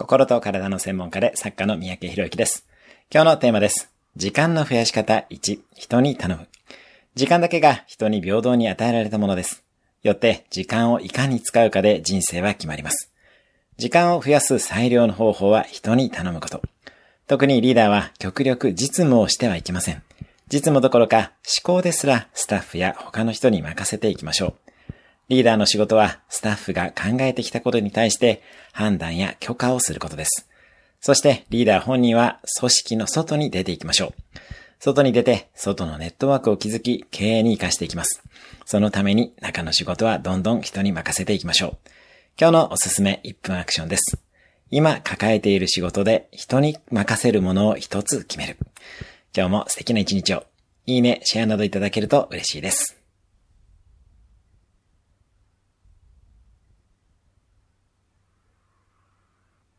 心と体の専門家で作家の三宅博之です。今日のテーマです。時間の増やし方1、人に頼む。時間だけが人に平等に与えられたものです。よって時間をいかに使うかで人生は決まります。時間を増やす最良の方法は人に頼むこと。特にリーダーは極力実務をしてはいけません。実務どころか思考ですらスタッフや他の人に任せていきましょう。リーダーの仕事はスタッフが考えてきたことに対して判断や許可をすることです。そしてリーダー本人は組織の外に出ていきましょう。外に出て、外のネットワークを築き、経営に活かしていきます。そのために中の仕事はどんどん人に任せていきましょう。今日のおすすめ1分アクションです。今抱えている仕事で人に任せるものを一つ決める。今日も素敵な一日を。いいね、シェアなどいただけると嬉しいです。